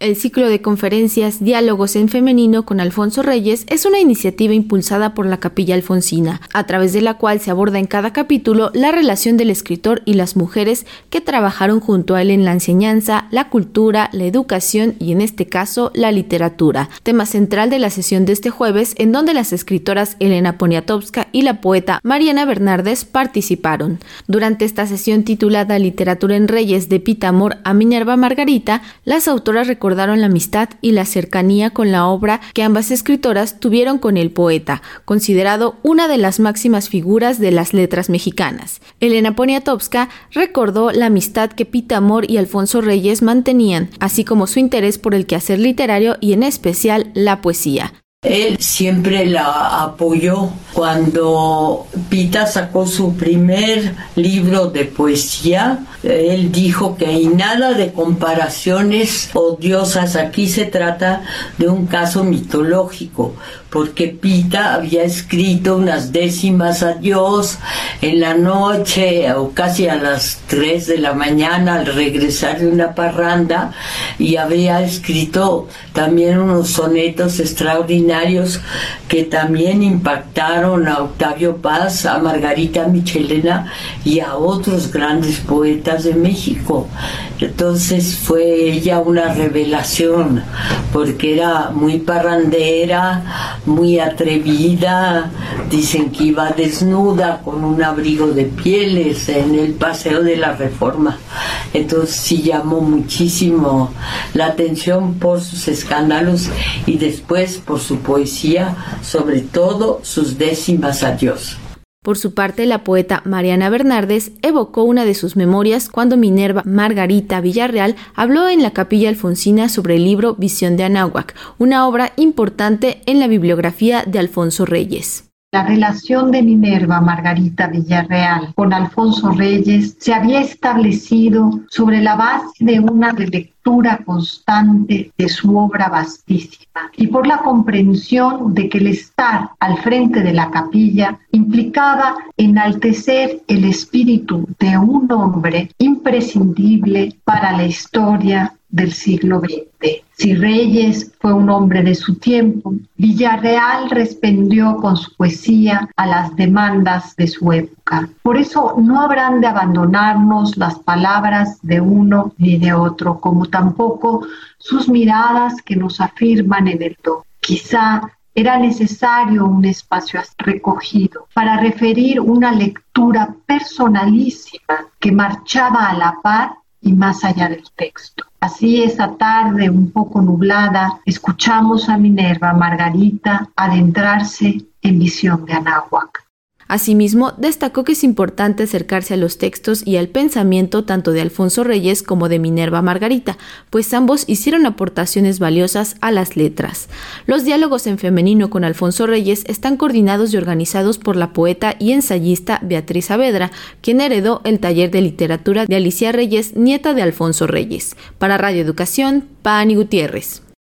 El ciclo de conferencias Diálogos en Femenino con Alfonso Reyes es una iniciativa impulsada por la Capilla Alfonsina, a través de la cual se aborda en cada capítulo la relación del escritor y las mujeres que trabajaron junto a él en la enseñanza, la cultura, la educación y en este caso la literatura, tema central de la sesión de este jueves en donde las escritoras Elena Poniatowska y la poeta Mariana Bernardes participaron. Durante esta sesión titulada Literatura en Reyes de Pita Amor a Minerva Margarita, las autoras recordaron recordaron la amistad y la cercanía con la obra que ambas escritoras tuvieron con el poeta, considerado una de las máximas figuras de las letras mexicanas. Elena Poniatowska recordó la amistad que Pita Amor y Alfonso Reyes mantenían, así como su interés por el quehacer literario y en especial la poesía. Él siempre la apoyó. Cuando Pita sacó su primer libro de poesía, él dijo que hay nada de comparaciones odiosas. Aquí se trata de un caso mitológico, porque Pita había escrito unas décimas a Dios en la noche o casi a las 3 de la mañana al regresar de una parranda y había escrito también unos sonetos extraordinarios que también impactaron a Octavio Paz, a Margarita Michelena y a otros grandes poetas de México. Entonces fue ella una revelación porque era muy parrandera, muy atrevida, dicen que iba desnuda con un abrigo de pieles en el Paseo de la Reforma. Entonces sí llamó muchísimo la atención por sus escándalos y después por su poesía, sobre todo sus décimas a Dios. Por su parte, la poeta Mariana Bernardes evocó una de sus memorias cuando Minerva Margarita Villarreal habló en la capilla alfonsina sobre el libro Visión de Anáhuac, una obra importante en la bibliografía de Alfonso Reyes. La relación de Minerva Margarita Villarreal con Alfonso Reyes se había establecido sobre la base de una lectura constante de su obra vastísima y por la comprensión de que el estar al frente de la capilla implicaba enaltecer el espíritu de un hombre imprescindible para la historia del siglo XX. Si Reyes fue un hombre de su tiempo, Villarreal respondió con su poesía a las demandas de su época. Por eso no habrán de abandonarnos las palabras de uno ni de otro, como tampoco sus miradas que nos afirman en el do. Quizá era necesario un espacio recogido para referir una lectura personalísima que marchaba a la par y más allá del texto. Así esa tarde un poco nublada, escuchamos a Minerva Margarita adentrarse en visión de Anáhuac. Asimismo, destacó que es importante acercarse a los textos y al pensamiento tanto de Alfonso Reyes como de Minerva Margarita, pues ambos hicieron aportaciones valiosas a las letras. Los diálogos en femenino con Alfonso Reyes están coordinados y organizados por la poeta y ensayista Beatriz Saavedra, quien heredó el taller de literatura de Alicia Reyes, nieta de Alfonso Reyes. Para Radio Educación, Pani Gutiérrez.